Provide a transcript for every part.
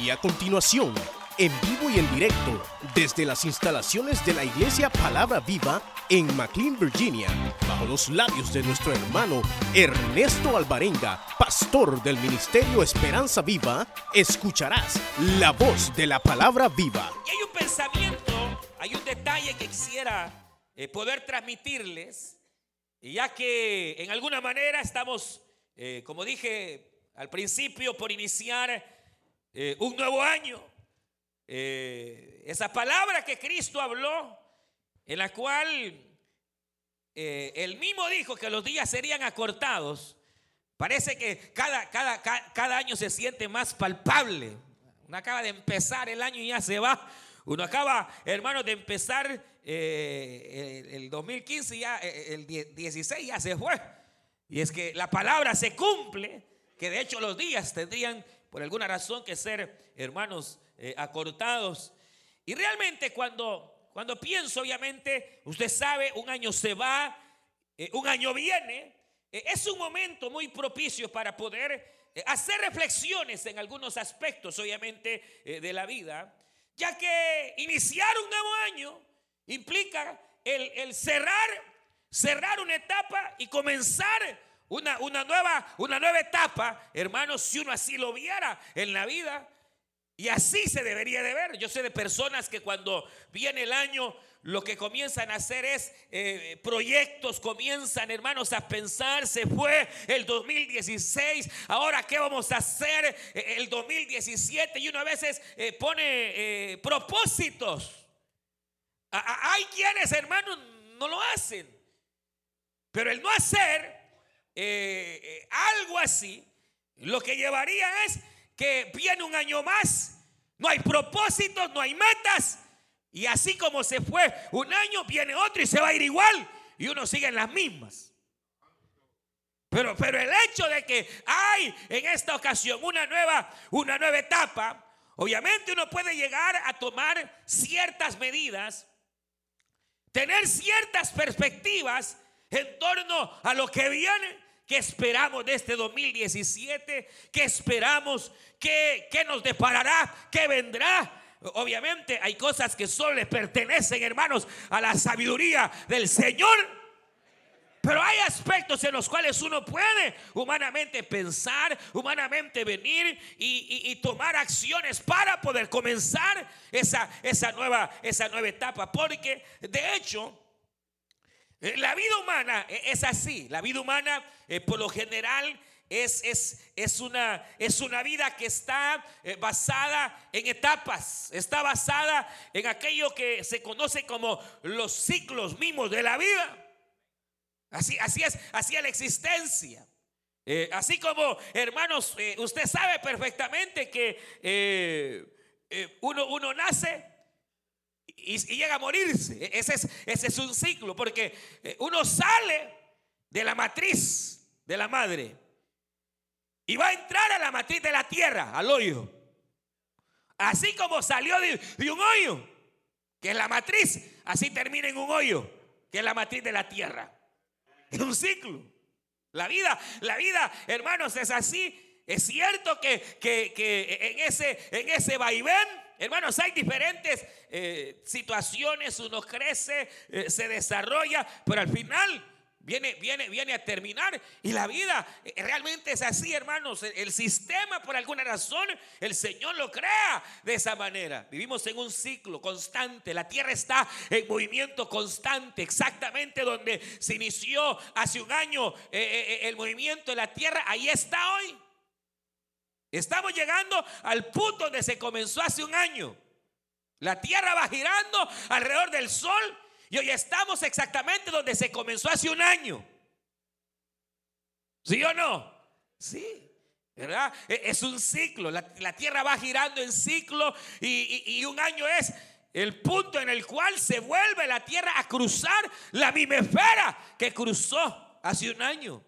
Y a continuación, en vivo y en directo, desde las instalaciones de la Iglesia Palabra Viva en McLean, Virginia, bajo los labios de nuestro hermano Ernesto Alvarenga, pastor del Ministerio Esperanza Viva, escucharás la voz de la Palabra Viva. Y hay un pensamiento, hay un detalle que quisiera eh, poder transmitirles, ya que en alguna manera estamos, eh, como dije al principio, por iniciar eh, un nuevo año. Eh, esa palabra que Cristo habló, en la cual eh, él mismo dijo que los días serían acortados, parece que cada, cada, cada, año se siente más palpable. Uno acaba de empezar el año y ya se va. Uno acaba, hermanos, de empezar el, el, 2015 ya, el 16 ya se fue. Y es que la palabra se cumple, que de hecho los días tendrían por alguna razón que ser, hermanos, eh, acortados. Y realmente cuando, cuando pienso, obviamente, usted sabe, un año se va, eh, un año viene, eh, es un momento muy propicio para poder hacer reflexiones en algunos aspectos, obviamente, de la vida, ya que iniciar un nuevo año implica el, el cerrar, cerrar una etapa y comenzar una, nueva, una nueva etapa, hermanos, si uno así lo viera en la vida. Y así se debería de ver. Yo sé de personas que cuando viene el año, lo que comienzan a hacer es eh, proyectos, comienzan hermanos a pensar, se fue el 2016, ahora qué vamos a hacer eh, el 2017 y uno a veces eh, pone propósitos. hay quienes hermanos no lo hacen, pero el no hacer eh, eh, algo así, lo que llevaría es que viene un año más, no hay propósitos, no hay metas, y así como se fue un año, viene otro y se va a ir igual, y uno sigue en las mismas. Pero, pero el hecho de que hay en esta ocasión una nueva, una nueva etapa, obviamente uno puede llegar a tomar ciertas medidas, tener ciertas perspectivas en torno a lo que viene ¿Qué esperamos de este 2017? ¿Qué esperamos? ¿Qué, qué nos deparará? ¿Qué vendrá? Obviamente hay cosas que solo le pertenecen, hermanos, a la sabiduría del Señor. Pero hay aspectos en los cuales uno puede humanamente pensar, humanamente venir y, tomar acciones para poder comenzar esa, esa, nueva, esa nueva etapa. Porque de hecho, la vida humana eh, es así. La vida humana, eh, por lo general, es, es, es, una, es una vida que está basada en etapas, está basada en aquello que se conoce como los ciclos mismos de la vida. Así, así es, así es la existencia. así como, hermanos, usted sabe perfectamente que uno, uno nace y, llega a morirse. E-, ese es, ese es un ciclo, porque eh, uno sale de la matriz de la madre y va a entrar a la matriz de la tierra, al hoyo. Así como salió de, un hoyo, que es la matriz, así termina en un hoyo, que es la matriz de la tierra. Es un ciclo. La vida, la vida, hermanos, es así. Es cierto que, que en, ese, en ese vaivén Hermanos, hay diferentes eh, situaciones, uno crece, eh, se desarrolla, pero al final viene, viene, viene a terminar. Y la vida eh, realmente es así, hermanos. El, sistema, por alguna razón, el Señor lo crea de esa manera. Vivimos en un ciclo constante. La tierra está en movimiento constante, exactamente donde se inició hace un año el movimiento de la tierra. Ahí está hoy. Estamos llegando al punto donde se comenzó hace un año. La tierra va girando alrededor del sol y hoy estamos exactamente donde se comenzó hace un año. ¿Sí o no? Sí. ¿Verdad? E, es un ciclo. La, tierra va girando en ciclo y, un año es el punto en el cual se vuelve la tierra a cruzar la bimesfera que cruzó hace un año.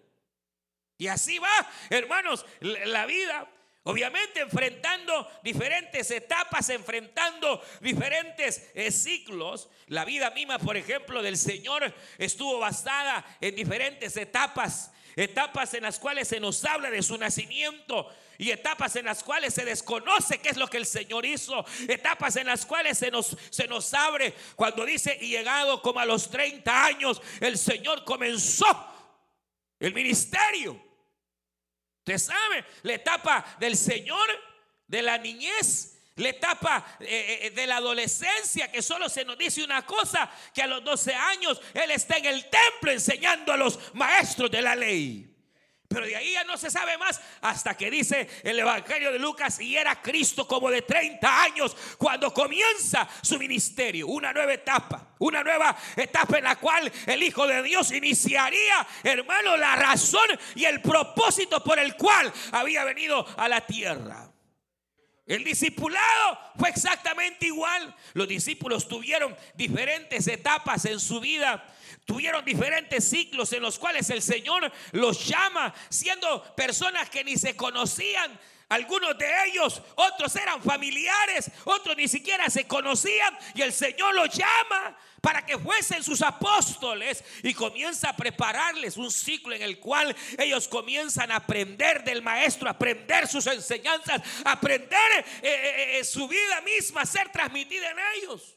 Y así va, hermanos, la vida Obviamente enfrentando diferentes etapas, enfrentando diferentes eh, ciclos. La vida misma, por ejemplo, del Señor estuvo basada en diferentes etapas. Etapas en las cuales se nos habla de su nacimiento y etapas en las cuales se desconoce qué es lo que el Señor hizo. Etapas en las cuales se nos, se nos abre cuando dice, y llegado como a los 30 años, el Señor comenzó el ministerio. Usted sabe, la etapa del Señor, de la niñez, la etapa eh, eh, de la adolescencia, que solo se nos dice una cosa, que a los 12 años Él está en el templo enseñando a los maestros de la ley. Pero de ahí ya no se sabe más hasta que dice el Evangelio de Lucas y era Cristo como de 30 años cuando comienza su ministerio. Una nueva etapa, una nueva etapa en la cual el Hijo de Dios iniciaría, hermano, la razón y el propósito por el cual había venido a la tierra. El discipulado fue exactamente igual. Los discípulos tuvieron diferentes etapas en su vida tuvieron diferentes ciclos en los cuales el Señor los llama, siendo personas que ni se conocían. Algunos de ellos, otros eran familiares, otros ni siquiera se conocían y el Señor los llama para que fuesen sus apóstoles y comienza a prepararles un ciclo en el cual ellos comienzan a aprender del maestro, aprender sus enseñanzas, aprender eh, eh, eh, su vida misma ser transmitida en ellos.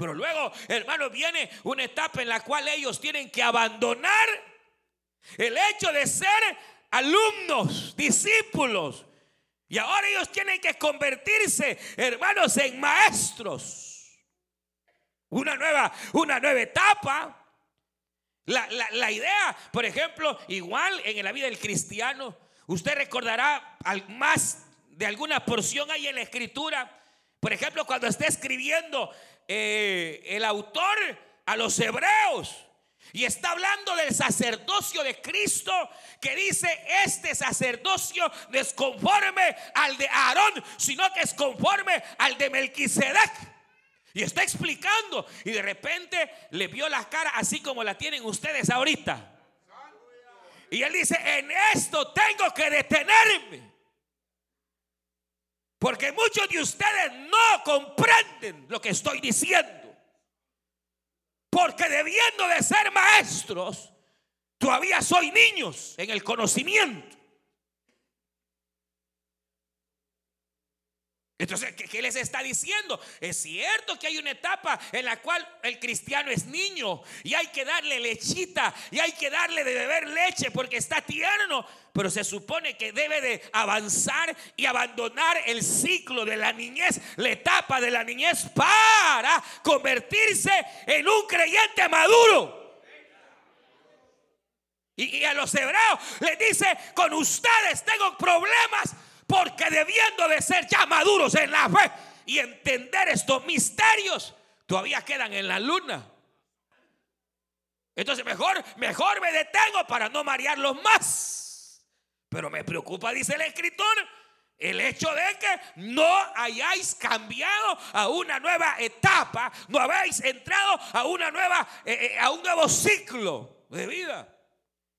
Pero luego, hermano, viene una etapa en la cual ellos tienen que abandonar el hecho de ser alumnos, discípulos. Y ahora ellos tienen que convertirse, hermanos, en maestros. Una nueva, una nueva etapa. La, la, idea, por ejemplo, igual en la vida del cristiano, usted recordará más de alguna porción ahí en la escritura. Por ejemplo, cuando esté escribiendo eh, el autor a los hebreos. Y está hablando del sacerdocio de Cristo que dice, este sacerdocio no es conforme al de Aarón, sino que es conforme al de Melquisedec. Y está explicando y de repente le vio la cara así como la tienen ustedes ahorita. Y él dice, en esto tengo que detenerme. Porque muchos de ustedes no comprenden lo que estoy diciendo. Porque debiendo de ser maestros, todavía soy niños en el conocimiento. Entonces, ¿qué, les está diciendo? Es cierto que hay una etapa en la cual el cristiano es niño y hay que darle lechita y hay que darle de beber leche porque está tierno, pero se supone que debe de avanzar y abandonar el ciclo de la niñez, la etapa de la niñez para convertirse en un creyente maduro. Y, y a los hebreos les dice, con ustedes tengo problemas porque debiendo de ser ya maduros en la fe y entender estos misterios, todavía quedan en la luna. Entonces mejor, mejor me detengo para no marearlos más. Pero me preocupa, dice el escritor, el hecho de que no hayáis cambiado a una nueva etapa, no habéis entrado a una nueva, eh, eh, a un nuevo ciclo de vida.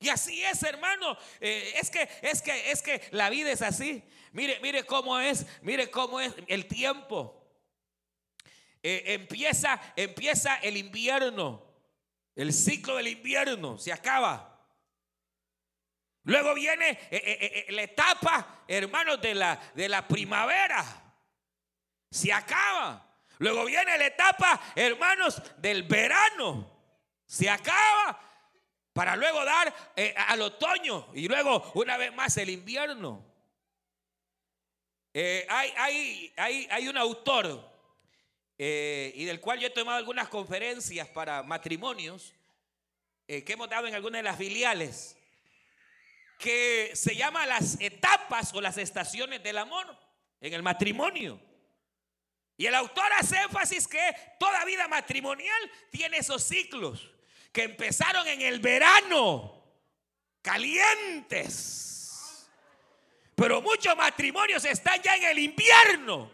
Y así es, hermano. Eh, es que, es que, es que la vida es así. Mire, mire cómo es, mire cómo es el tiempo. Eh, empieza, empieza el invierno, el ciclo del invierno se acaba. Luego viene eh, la etapa, hermanos, de la, de la primavera. Se acaba. Luego viene la etapa, hermanos, del verano. Se acaba para luego dar eh, al otoño y luego una vez más el invierno. Eh, hay, hay, hay, un autor eh, y del cual yo he tomado algunas conferencias para matrimonios que hemos dado en algunas de las filiales, que se llama las etapas o las estaciones del amor en el matrimonio. Y el autor hace énfasis que toda vida matrimonial tiene esos ciclos que empezaron en el verano, calientes. Pero muchos matrimonios están ya en el invierno.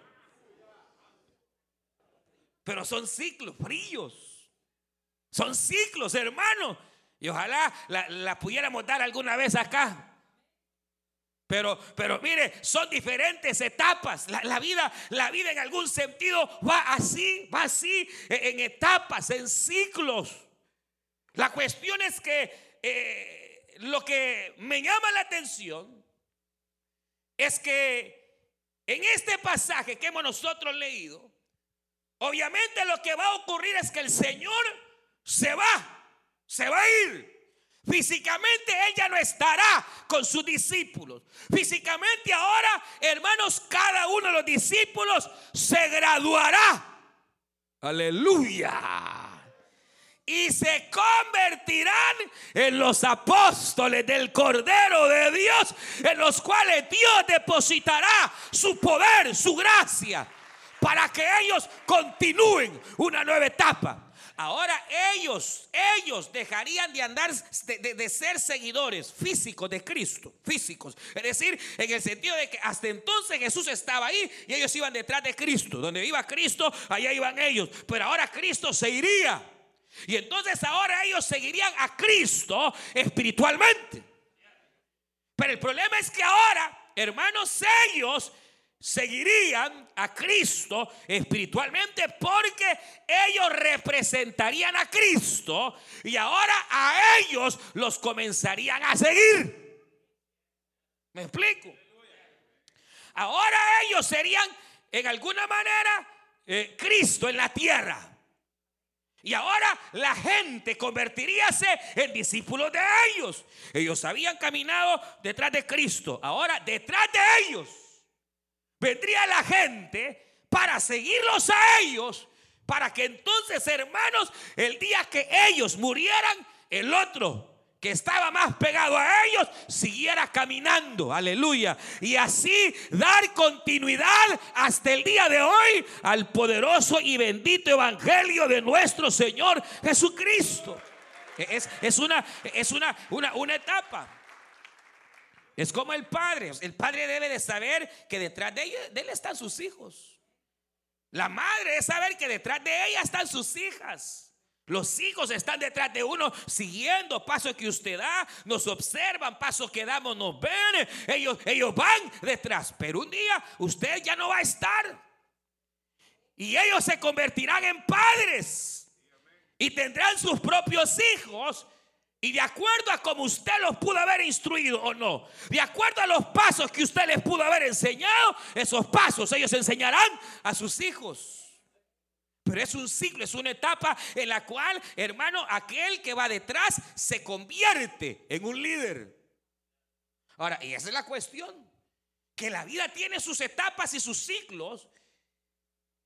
Pero son ciclos fríos. Son ciclos, hermano. Y ojalá la, pudiéramos dar alguna vez acá. Pero, pero mire, son diferentes etapas. La, vida, la vida en algún sentido va así, va así, e, en, etapas, en ciclos. La cuestión es que eh, lo que me llama la atención es que en este pasaje que hemos nosotros leído, obviamente lo que va a ocurrir es que el Señor se va, se va a ir. Físicamente ella no estará con sus discípulos. Físicamente ahora, hermanos, cada uno de los discípulos se graduará. Aleluya. Y se convertirán en los apóstoles del Cordero de Dios, en los cuales Dios depositará su poder, su gracia, para que ellos continúen una nueva etapa. Ahora ellos, ellos dejarían de andar, de, ser seguidores físicos de Cristo, físicos. Es decir, en el sentido de que hasta entonces Jesús estaba ahí y ellos iban detrás de Cristo. Donde iba Cristo, allá iban ellos. Pero ahora Cristo se iría. Y entonces ahora ellos seguirían a Cristo espiritualmente. Pero el problema es que ahora, hermanos, ellos seguirían a Cristo espiritualmente porque ellos representarían a Cristo y ahora a ellos los comenzarían a seguir. ¿Me explico? Ahora ellos serían en alguna manera eh, Cristo en la tierra. Y ahora la gente convertiríase en discípulos de ellos. Ellos habían caminado detrás de Cristo. Ahora detrás de ellos vendría la gente para seguirlos a ellos, para que entonces, hermanos, el día que ellos murieran, el otro estaba más pegado a ellos siguiera caminando, aleluya, y así dar continuidad hasta el día de hoy al poderoso y bendito evangelio de nuestro Señor Jesucristo. Es, es una, es una, una, una etapa. Es como el padre. El padre debe de saber que detrás de, él están sus hijos. La madre debe saber que detrás de ella están sus hijas. Los hijos están detrás de uno siguiendo pasos que usted da, nos observan, pasos que damos, nos ven. Ellos, ellos van detrás. Pero un día usted ya no va a estar. Y ellos se convertirán en padres. Y tendrán sus propios hijos. Y de acuerdo a como usted los pudo haber instruido o no, de acuerdo a los pasos que usted les pudo haber enseñado, esos pasos ellos enseñarán a sus hijos. Pero es un ciclo, es una etapa en la cual, hermano, aquel que va detrás se convierte en un líder. Ahora, y esa es la cuestión, que la vida tiene sus etapas y sus ciclos.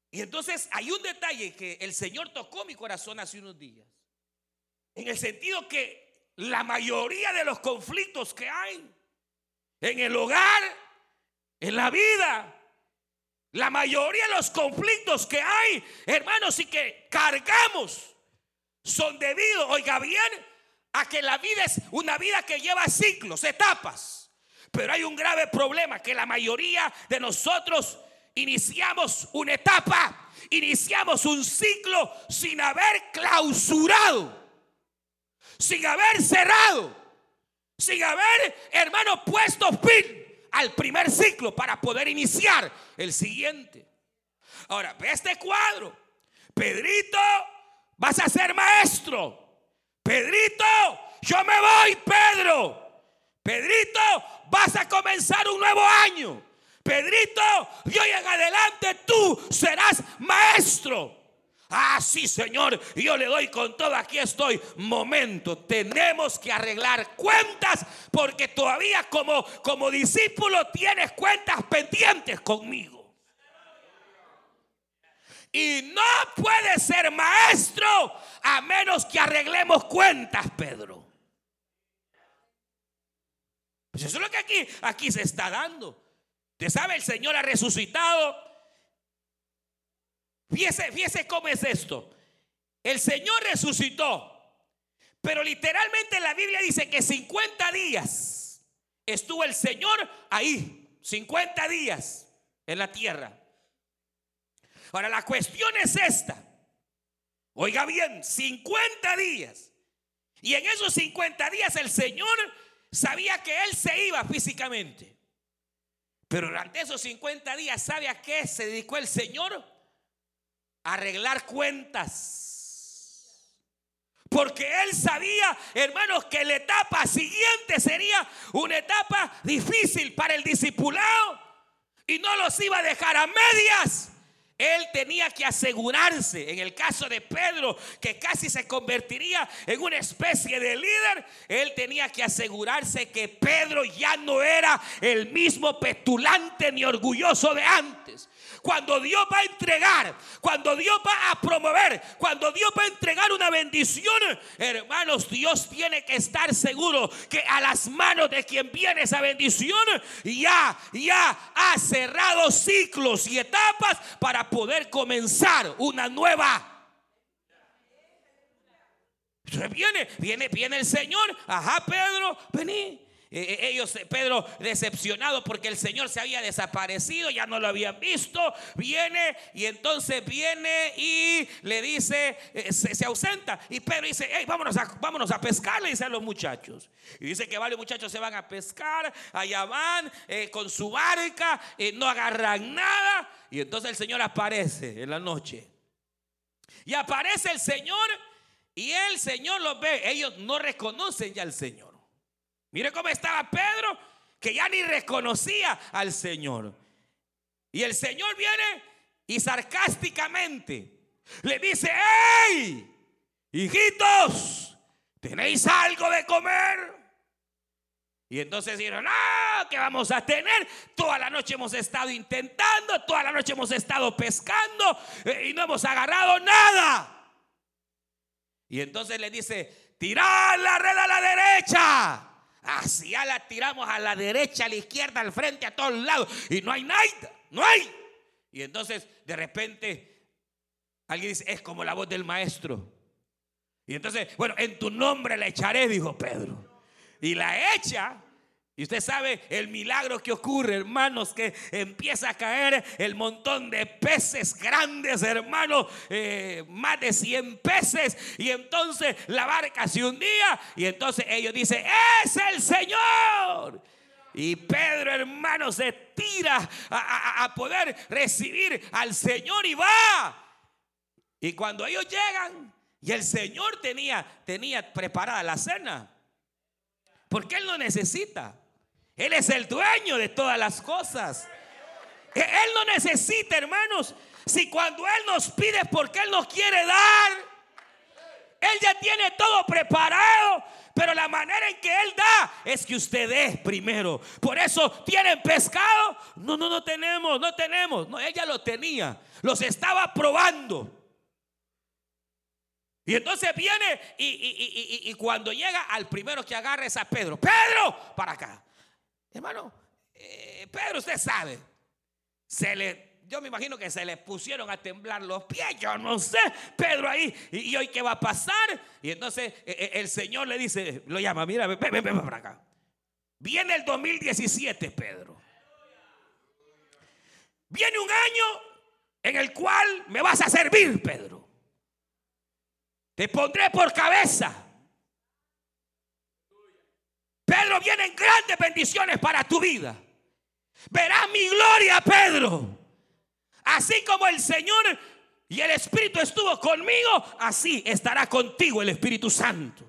Y entonces hay un detalle que el Señor tocó mi corazón hace unos días. En el sentido que la mayoría de los conflictos que hay en el hogar, en la vida, la mayoría de los conflictos que hay, hermanos, y que cargamos, son debido, oiga bien, a que la vida es una vida que lleva ciclos, etapas. Pero hay un grave problema, que la mayoría de nosotros iniciamos una etapa, iniciamos un ciclo sin haber clausurado sin haber cerrado, sin haber, hermano, puesto fin al primer ciclo para poder iniciar el siguiente. Ahora, ve este cuadro. Pedrito, vas a ser maestro. Pedrito, yo me voy, Pedro. Pedrito, vas a comenzar un nuevo año. Pedrito, de hoy en adelante tú serás maestro. Ah, sí, Señor, yo le doy con todo, aquí estoy. Momento, tenemos que arreglar cuentas porque todavía como, como discípulo tienes cuentas pendientes conmigo. Y no puede ser maestro a menos que arreglemos cuentas, Pedro. Pues eso es lo que aquí, aquí se está dando. Usted sabe, el Señor ha resucitado Fíjese, fíjese cómo es esto. El Señor resucitó, pero literalmente la Biblia dice que 50 días estuvo el Señor ahí, 50 días en la tierra. Ahora la cuestión es esta. Oiga bien, 50 días. Y en esos 50 días el Señor sabía que Él se iba físicamente. Pero durante esos 50 días, ¿sabe a qué se dedicó el Señor? Arreglar cuentas. Porque él sabía, hermanos, que la etapa siguiente sería una etapa difícil para el discipulado. Y no los iba a dejar a medias. Él tenía que asegurarse, en el caso de Pedro, que casi se convertiría en una especie de líder, él tenía que asegurarse que Pedro ya no era el mismo petulante ni orgulloso de antes. Cuando Dios va a entregar, cuando Dios va a promover, cuando Dios va a entregar una bendición, hermanos, Dios tiene que estar seguro que a las manos de quien viene esa bendición, ya, ya ha cerrado ciclos y etapas para poder comenzar una nueva. viene, viene, viene el Señor. Ajá, Pedro, vení. Eh, eh, ellos, eh, Pedro, decepcionado porque el Señor se había desaparecido, ya no lo habían visto, viene y entonces viene y le dice, se, ausenta. Y Pedro dice, hey, vámonos a, pescar, le dice a los muchachos. Y dice que varios muchachos se van a pescar, allá van con su barca, no agarran nada. Y entonces el Señor aparece en la noche. Y aparece el Señor y el Señor los ve. Ellos no reconocen ya al Señor. Mire cómo estaba Pedro, que ya ni reconocía al Señor. Y el Señor viene y sarcásticamente le dice, ¡Hey! Hijitos, ¿tenéis algo de comer? Y entonces dijeron, no, ¿qué vamos a tener? Toda la noche hemos estado intentando, toda la noche hemos estado pescando eh, y no hemos agarrado nada. Y entonces le dice, tirad la red a la derecha. Así ya la tiramos a la derecha, a la izquierda, al frente, a todos lados. Y no hay nada, no hay. Y entonces de repente alguien dice, es como la voz del maestro. Y entonces, bueno, en tu nombre la echaré, dijo Pedro. Y la echa y usted sabe el milagro que ocurre, hermanos, que empieza a caer el montón de peces grandes, hermanos, eh, más de 100 peces. Y entonces la barca se hundía y entonces ellos dicen, es el Señor. Y Pedro, hermano, se tira a, a, poder recibir al Señor y va. Y cuando ellos llegan, y el Señor tenía, tenía preparada la cena, porque Él no necesita. Él es el dueño de todas las cosas. E-, él no necesita, hermanos. Si cuando Él nos pide porque Él nos quiere dar, Él ya tiene todo preparado. Pero la manera en que Él da es que usted dé primero. Por eso, ¿tienen pescado? No, no, no tenemos, no tenemos. No, ella lo tenía. Los estaba probando. Y entonces viene y, y, cuando llega al primero que agarra es a Pedro. Pedro, para acá. Hermano, eh, Pedro, usted sabe, se le, yo me imagino que se le pusieron a temblar los pies, yo no sé, Pedro ahí, y, hoy qué va a pasar. Y entonces eh, eh, el Señor le dice, lo llama, mira, ven, ven, ven para acá. Viene el 2017, Pedro. Viene un año en el cual me vas a servir, Pedro. Te pondré por cabeza Pedro, vienen grandes bendiciones para tu vida. Verás mi gloria, Pedro. Así como el Señor y el Espíritu estuvo conmigo, así estará contigo el Espíritu Santo.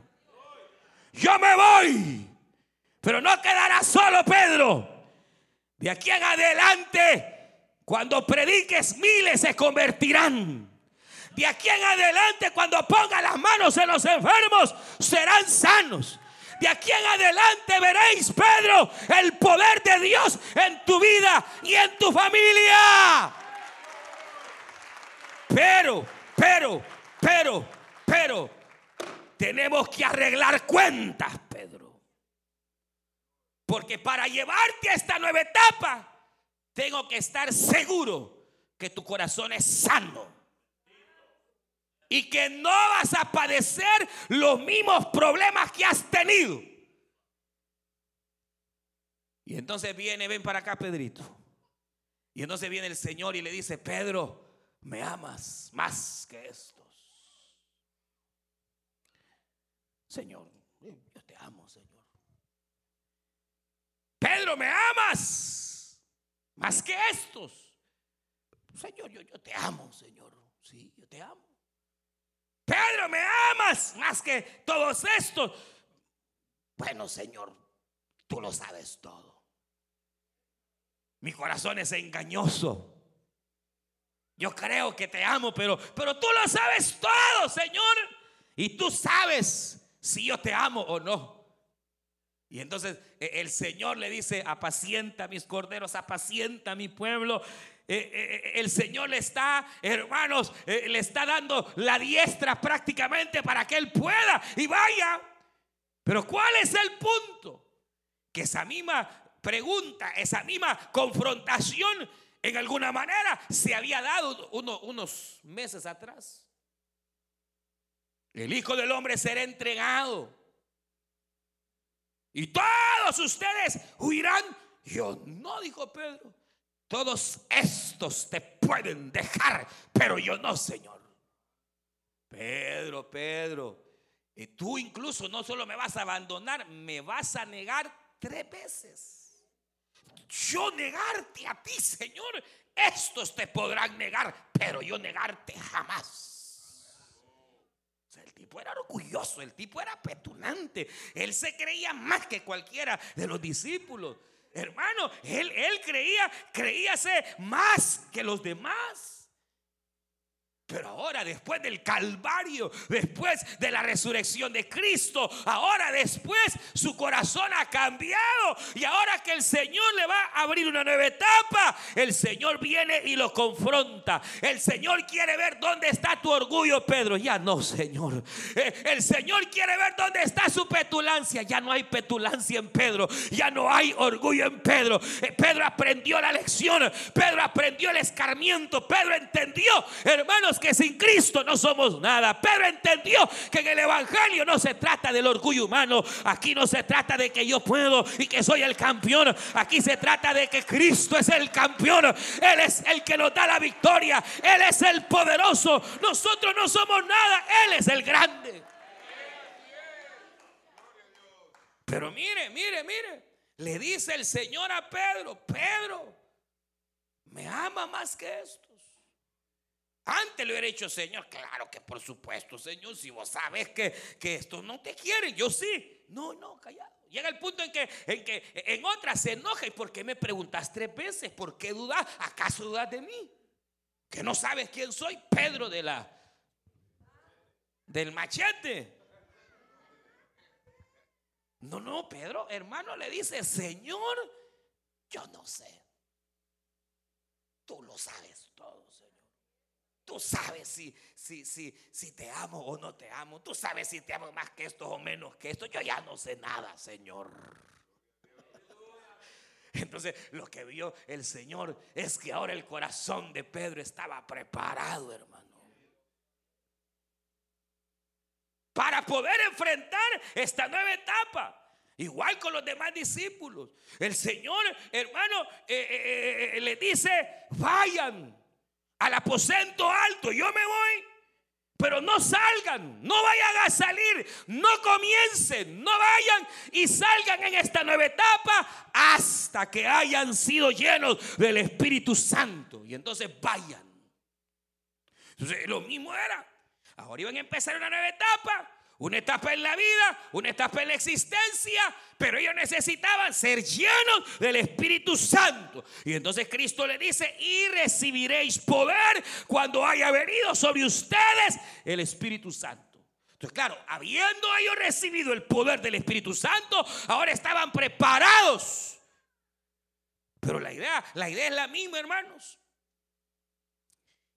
Yo me voy, pero no quedará solo Pedro. De aquí en adelante, cuando prediques, miles se convertirán. De aquí en adelante, cuando ponga las manos en los enfermos, serán sanos. De aquí en adelante veréis, Pedro, el poder de Dios en tu vida y en tu familia. Pero, pero, pero, pero, tenemos que arreglar cuentas, Pedro. Porque para llevarte a esta nueva etapa, tengo que estar seguro que tu corazón es sano y que no vas a padecer los mismos problemas que has tenido. Y entonces viene, ven para acá, Pedrito. Y entonces viene el Señor y le dice, Pedro, me amas más que estos. Señor, yo te amo, Señor. Pedro, me amas. más que estos. Señor, yo, yo te amo, Señor. Sí, yo te amo. Pedro, me amas más que todos estos. Bueno, Señor, tú lo sabes todo. Mi corazón es engañoso. Yo creo que te amo, pero, pero tú lo sabes todo, Señor. Y tú sabes si yo te amo o no. Y entonces e, el Señor le dice, apacienta mis corderos, apacienta mi pueblo. E, e, el Señor le está, hermanos, le está dando la diestra prácticamente para que Él pueda y vaya. Pero ¿cuál es el punto? Que esa misma pregunta, esa misma confrontación, en alguna manera se había dado unos meses atrás. El Hijo del Hombre será entregado. Y todos ustedes huirán. Yo no, dijo Pedro. Todos estos te pueden dejar, pero yo no, Señor. Pedro, Pedro, y tú incluso no solo me vas a abandonar, me vas a negar tres veces. Yo negarte a ti, Señor, estos te podrán negar, pero yo negarte jamás el tipo era orgulloso, el tipo era petulante. Él se creía más que cualquiera de los discípulos. Hermano, él, él creía, creía ser más que los demás. Pero ahora, después del Calvario, después de la resurrección de Cristo, ahora después su corazón ha cambiado. Y ahora que el Señor le va a abrir una nueva etapa, el Señor viene y lo confronta. El Señor quiere ver dónde está tu orgullo, Pedro. Ya no, Señor. Eh, el Señor quiere ver dónde está su petulancia. Ya no hay petulancia en Pedro. Ya no hay orgullo en Pedro. Eh, Pedro aprendió la lección. Pedro aprendió el escarmiento. Pedro entendió, hermanos que sin Cristo no somos nada. Pero entendió que en el Evangelio no se trata del orgullo humano. Aquí no se trata de que yo puedo y que soy el campeón. Aquí se trata de que Cristo es el campeón. Él es el que nos da la victoria. Él es el poderoso. Nosotros no somos nada. Él es el grande. Pero mire, mire, mire. Le dice el Señor a Pedro, Pedro, me ama más que esto. Antes lo hubiera hecho, Señor. Claro que por supuesto, Señor. Si vos sabes que, que esto no te quiere, yo sí. No, no, callado. Llega el punto en que en, que, en otras se enoja. ¿Y por qué me preguntas tres veces? ¿Por qué dudas? ¿Acaso dudas de mí? Que no sabes quién soy. Pedro de la del machete. No, no, Pedro, hermano, le dice, Señor, yo no sé. Tú lo sabes. Tú sabes si, si, si, si te amo o no te amo. Tú sabes si te amo más que esto o menos que esto. Yo ya no sé nada, Señor. Entonces lo que vio el Señor es que ahora el corazón de Pedro estaba preparado, hermano. Para poder enfrentar esta nueva etapa. Igual con los demás discípulos. El Señor, hermano, eh, eh, eh, le dice, vayan al aposento alto, yo me voy. Pero no salgan, no vayan a salir, no comiencen, no vayan y salgan en esta nueva etapa hasta que hayan sido llenos del Espíritu Santo. Y entonces vayan. Entonces lo mismo era. Ahora iban a empezar una nueva etapa una etapa en la vida, una etapa en la existencia, pero ellos necesitaban ser llenos del Espíritu Santo. Y entonces Cristo le dice, y recibiréis poder cuando haya venido sobre ustedes el Espíritu Santo. Entonces, claro, habiendo ellos recibido el poder del Espíritu Santo, ahora estaban preparados. Pero la idea, la idea es la misma, hermanos.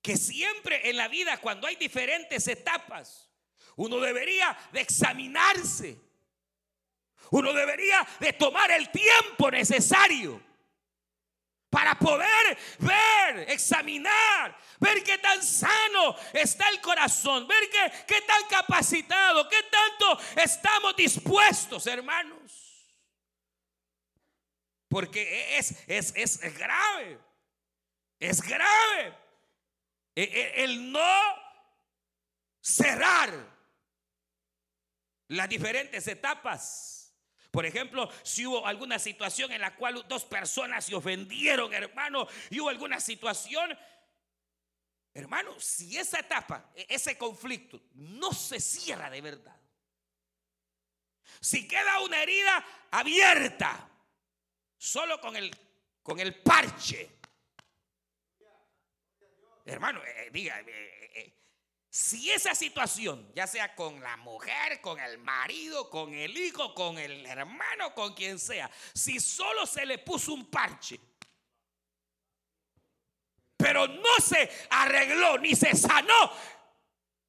Que siempre en la vida, cuando hay diferentes etapas, uno debería de examinarse. Uno debería de tomar el tiempo necesario para poder ver, examinar, ver qué tan sano está el corazón, ver qué, qué tan capacitado, qué tanto estamos dispuestos, hermanos. Porque es, es, es grave, es grave e, e, el no cerrar las diferentes etapas. Por ejemplo, si hubo alguna situación en la cual dos personas se ofendieron, hermano, y hubo alguna situación, hermano, si esa etapa, e-, ese conflicto no se cierra de verdad, si queda una herida abierta, solo con el, con el parche, hermano, eh, diga, eh, eh, si esa situación, ya sea con la mujer, con el marido, con el hijo, con el hermano, con quien sea, si solo se le puso un parche, pero no se arregló, ni se sanó,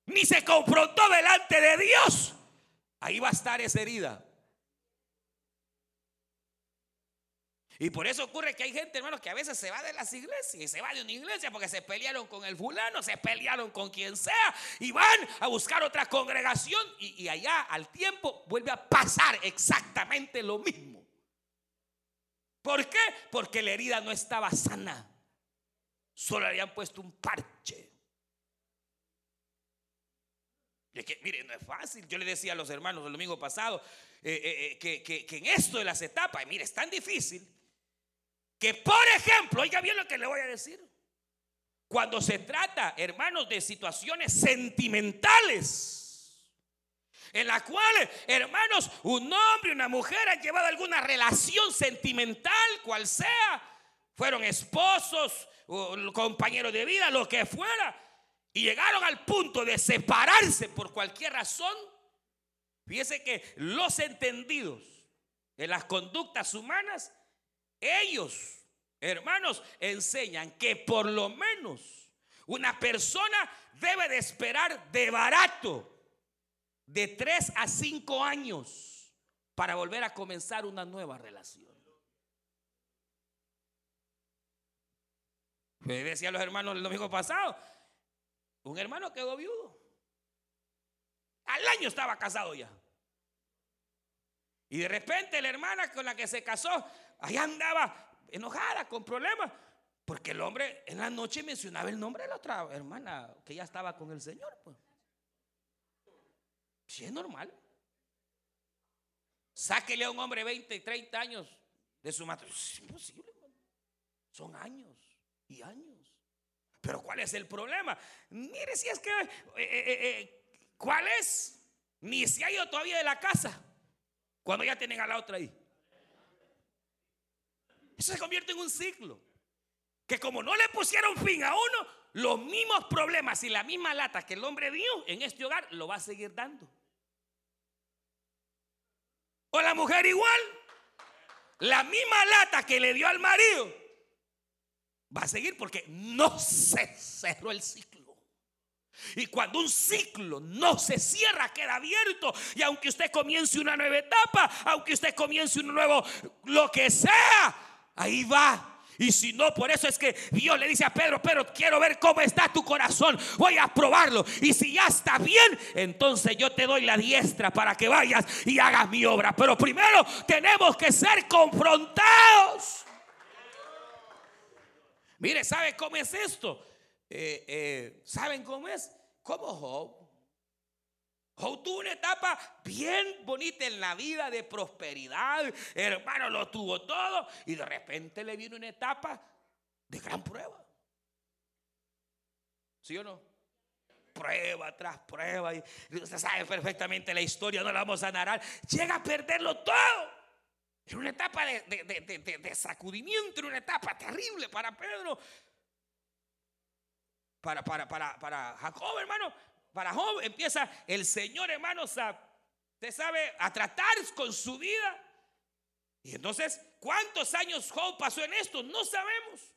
ni se confrontó delante de Dios, ahí va a estar esa herida. Y por eso ocurre que hay gente, hermanos, que a veces se va de las iglesias y se va de una iglesia porque se pelearon con el fulano, se pelearon con quien sea y van a buscar otra congregación y, allá al tiempo vuelve a pasar exactamente lo mismo. ¿Por qué? Porque la herida no estaba sana. Solo le habían puesto un parche. Y es que, mire, no es fácil. Yo le decía a los hermanos el domingo pasado eh, eh, eh, que, que, en esto de las etapas, mire, es tan difícil que por ejemplo, oiga bien lo que le voy a decir. Cuando se trata, hermanos, de situaciones sentimentales, en la cual, hermanos, un hombre y una mujer han llevado alguna relación sentimental, cual sea, fueron esposos, compañeros de vida, lo que fuera, y llegaron al punto de separarse por cualquier razón. Fíjese que los entendidos en las conductas humanas ellos, hermanos, enseñan que por lo menos una persona debe de esperar de barato de 3 a 5 años para volver a comenzar una nueva relación. Me decía a los hermanos el domingo pasado, un hermano quedó viudo. Al año estaba casado ya. Y de repente la hermana con la que se casó ahí andaba enojada, con problemas, porque el hombre en la noche mencionaba el nombre de la otra hermana que ya estaba con el Señor. Pues. Si es normal. Sáquele a un hombre 20, 30 años de su matrimonio. Es imposible. Son años y años. Pero ¿cuál es el problema? Mire si es que, eh, eh, eh, ¿cuál es? Ni se ha ido todavía de la casa cuando ya tienen a la otra ahí. Eso se convierte en un ciclo. Que como no le pusieron fin a uno, los mismos problemas y la misma lata que el hombre dio en este hogar lo va a seguir dando. O la mujer igual. La misma lata que le dio al marido va a seguir porque no se cerró el ciclo. Y cuando un ciclo no se cierra, queda abierto. Y aunque usted comience una nueva etapa, aunque usted comience un nuevo, lo que sea, Ahí va. Y si no, por eso es que Dios le dice a Pedro, pero quiero ver cómo está tu corazón. Voy a probarlo. Y si ya está bien, entonces yo te doy la diestra para que vayas y hagas mi obra. Pero primero tenemos que ser confrontados. Mire, ¿sabe cómo es esto? Eh, eh, ¿Saben cómo es? Como Job. Job tuvo una etapa bien bonita en la vida de prosperidad. Hermano, lo tuvo todo. Y de repente le vino una etapa de gran prueba. ¿Sí o no? Prueba tras prueba. Y usted sabe perfectamente la historia, no la vamos a narrar. Llega a perderlo todo. En una etapa de, de, sacudimiento, en una etapa terrible para Pedro. Para, para, para, para Jacob, hermano para Job empieza el Señor, hermanos, a, sabe, a tratar con su vida. Y entonces, ¿cuántos años Job pasó en esto? No sabemos.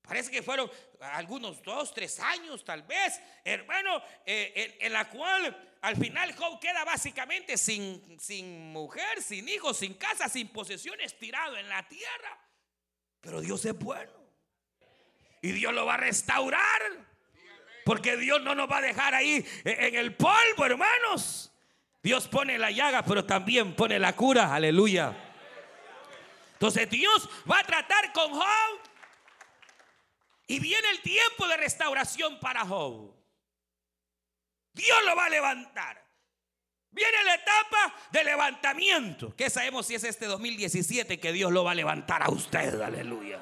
Parece que fueron algunos dos, tres años tal vez, hermano, eh, en, la cual al final Job queda básicamente sin, sin mujer, sin hijos, sin casa, sin posesiones, tirado en la tierra. Pero Dios es bueno. Y Dios lo va a restaurar. Porque Dios no nos va a dejar ahí en el polvo, hermanos. Dios pone la llaga, pero también pone la cura. Aleluya. Entonces Dios va a tratar con Job. Y viene el tiempo de restauración para Job. Dios lo va a levantar. Viene la etapa de levantamiento. ¿Qué sabemos si es este 2017 que Dios lo va a levantar a usted? Aleluya.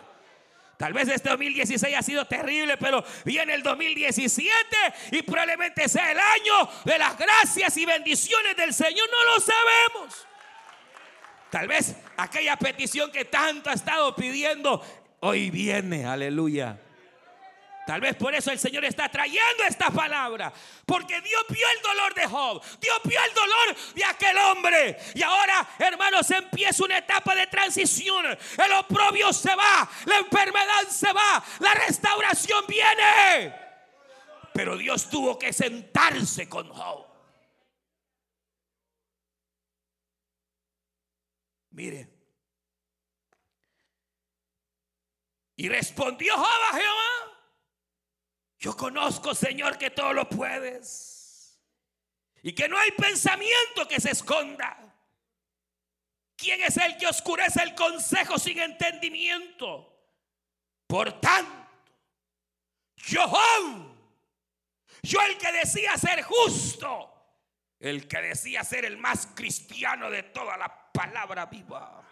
Tal vez este 2016 ha sido terrible, pero viene el 2017 y probablemente sea el año de las gracias y bendiciones del Señor. No lo sabemos. Tal vez aquella petición que tanto ha estado pidiendo, hoy viene, aleluya. Tal vez por eso el Señor está trayendo esta palabra. Porque Dios vio el dolor de Job. Dios vio el dolor de aquel hombre. Y ahora, hermanos, empieza una etapa de transición. El oprobio se va. La enfermedad se va. La restauración viene. Pero Dios tuvo que sentarse con Job. Mire. Y respondió Job a Jehová. Yo conozco, Señor, que todo lo puedes. Y que no hay pensamiento que se esconda. ¿Quién es el que oscurece el consejo sin entendimiento? Por tanto, yo, yo el que decía ser justo, el que decía ser el más cristiano de toda la palabra viva,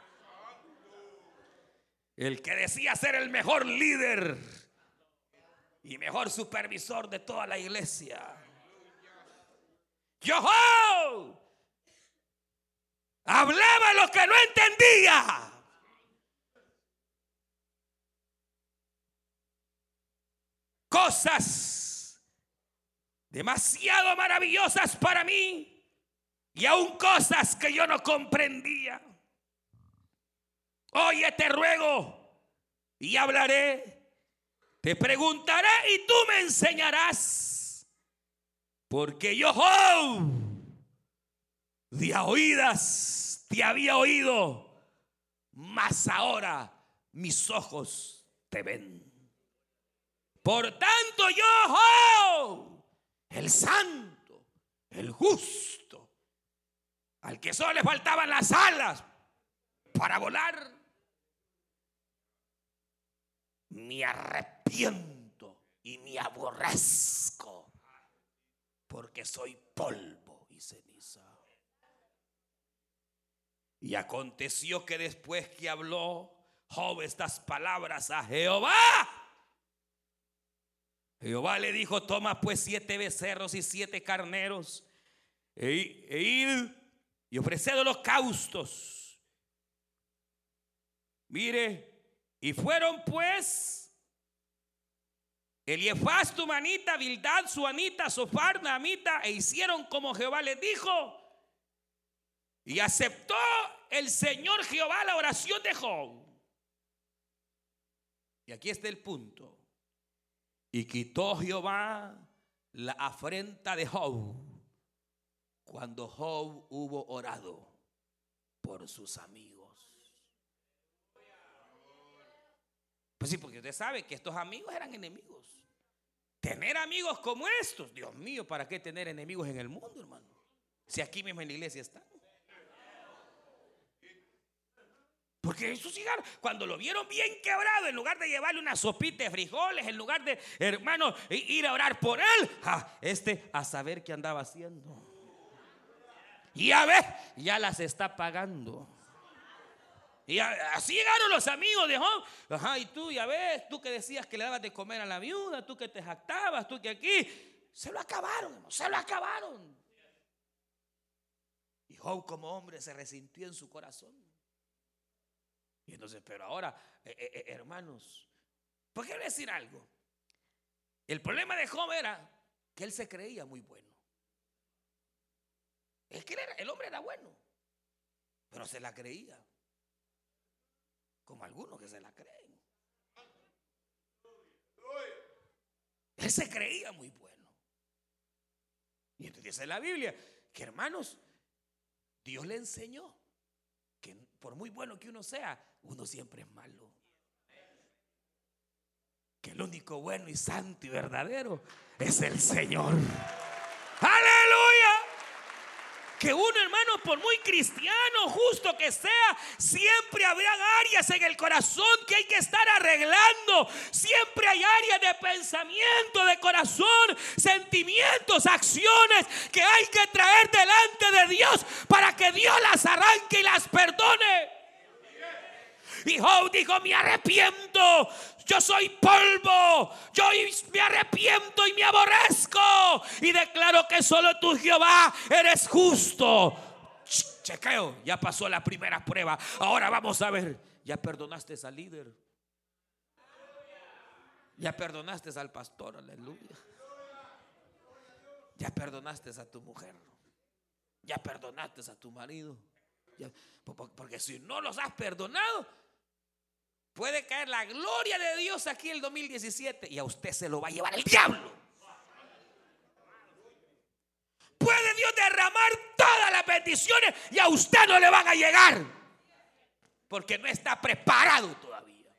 el que decía ser el mejor líder, y mejor supervisor de toda la iglesia. Yo hablaba lo que no entendía. Cosas demasiado maravillosas para mí y aún cosas que yo no comprendía. Oye, te ruego y hablaré te preguntaré y tú me enseñarás. Porque yo, oh, de oídas te había oído, mas ahora mis ojos te ven. Por tanto yo, el santo, el justo, al que solo le faltaban las alas para volar, me y me aborrezco porque soy polvo y ceniza. Y aconteció que después que habló Job estas palabras a Jehová, Jehová le dijo, toma pues siete becerros y siete carneros e, e id y ofreced holocaustos. Mire, y fueron pues Eliefaz tu manita, Bildad su anita, Sofar Namita, e hicieron como Jehová les dijo. Y aceptó el Señor Jehová la oración de Job. Y aquí está el punto. Y quitó Jehová la afrenta de Job cuando Job hubo orado por sus amigos. Pues sí, porque usted sabe que estos amigos eran enemigos. Tener amigos como estos, Dios mío, ¿para qué tener enemigos en el mundo, hermano? Si aquí mismo en la iglesia están. Porque esos cigarros, cuando lo vieron bien quebrado, en lugar de llevarle una sopita de frijoles, en lugar de, hermano, ir a orar por él, este a saber qué andaba haciendo. Y a ver, ya las está pagando. Y así llegaron los amigos de Job. Ajá, y tú, ya ves, tú que decías que le dabas de comer a la viuda, tú que te jactabas, tú que aquí. Se lo acabaron, se lo acabaron. Y Job como hombre se resintió en su corazón. Y entonces, pero ahora, eh, eh, eh, hermanos, ¿por qué decir algo? El problema de Job era que él se creía muy bueno. Es que el hombre era bueno, pero se la creía como algunos que se la creen. Él se creía muy bueno. Y entonces dice la Biblia que hermanos, Dios le enseñó que por muy bueno que uno sea, uno siempre es malo. Que el único bueno y santo y verdadero es el Señor. Aleluya. Que uno, hermano, por muy cristiano, justo que sea, siempre habrá áreas en el corazón que hay que estar arreglando. Siempre hay áreas de pensamiento, de corazón, sentimientos, acciones que hay que traer delante de Dios para que Dios las arranque y las perdone. Y Job dijo, me arrepiento, yo soy polvo, yo me arrepiento y me aborrezco. Y declaro que solo tú, Jehová, eres justo. Chequeo, ya pasó la primera prueba. Ahora vamos a ver, ya perdonaste al líder. Ya perdonaste al pastor, aleluya. Ya perdonaste a tu mujer. Ya perdonaste a tu marido. porque si no los has perdonado, Puede caer la gloria de Dios aquí el 2017 y a usted se lo va a llevar el diablo. Puede Dios derramar todas las bendiciones y a usted no le van a llegar. Porque no está preparado todavía.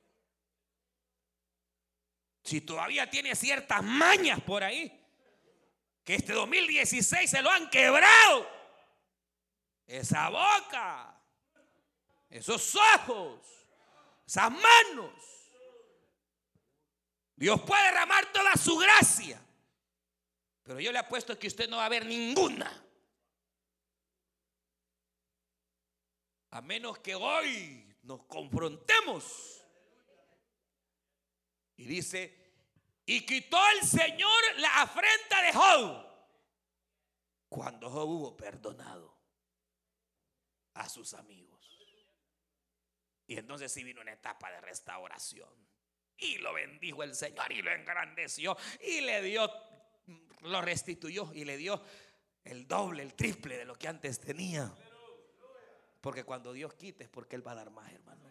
Si todavía tiene ciertas mañas por ahí, que este 2016 se lo han quebrado. Esa boca, esos ojos, esas manos. Dios puede derramar toda su gracia. Pero yo le apuesto que usted no va a ver ninguna. A menos que hoy nos confrontemos. Y dice, y quitó el Señor la afrenta de Job. Cuando Job hubo perdonado a sus amigos. Y entonces sí vino una etapa de restauración. Y lo bendijo el Señor y lo engrandeció y le dio, lo restituyó y le dio el doble, el triple de lo que antes tenía. Porque cuando Dios quite es porque Él va a dar más, hermano.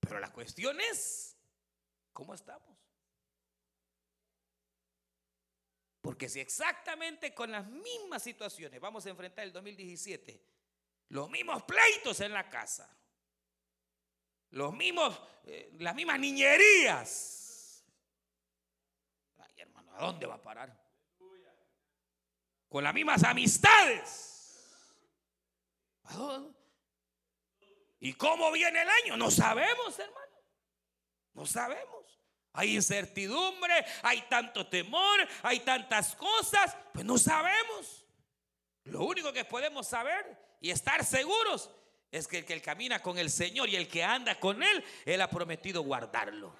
Pero la cuestión es, ¿cómo estamos? Porque si exactamente con las mismas situaciones vamos a enfrentar el 2017, los mismos pleitos en la casa, los mismos, eh, las mismas niñerías. Ay, hermano, ¿a dónde va a parar? Con las mismas amistades. ¿A dónde? ¿Y cómo viene el año? No sabemos, hermano. No sabemos. Hay incertidumbre, hay tanto temor, hay tantas cosas, pues no sabemos. Lo único que podemos saber y estar seguros es que el que camina con el Señor y el que anda con Él, Él ha prometido guardarlo.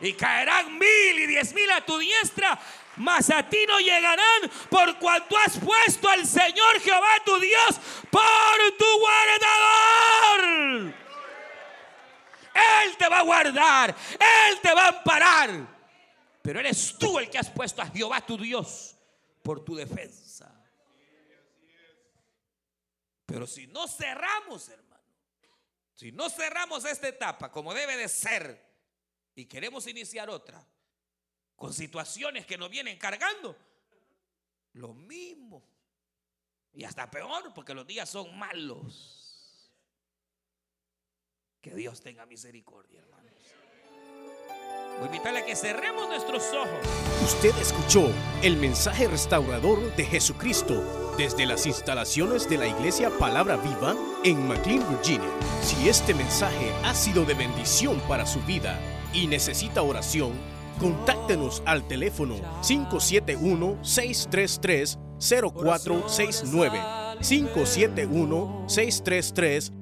Y caerán mil y diez mil a tu diestra, mas a ti no llegarán por cuanto has puesto al Señor Jehová tu Dios por tu Él te va a guardar, Él te va a amparar. Pero eres tú el que has puesto a Jehová tu Dios por tu defensa. Pero si no cerramos, hermano, si no cerramos esta etapa como debe de ser y queremos iniciar otra, con situaciones que nos vienen cargando, lo mismo. Y hasta peor, porque los días son malos. Que Dios tenga misericordia, hermanos. Voy a invitarle a que cerremos nuestros ojos. Usted escuchó el mensaje restaurador de Jesucristo desde las instalaciones de la iglesia Palabra Viva en McLean, Virginia. Si este mensaje ha sido de bendición para su vida y necesita oración, contáctenos al teléfono 571-633-0469. 571-633-0469.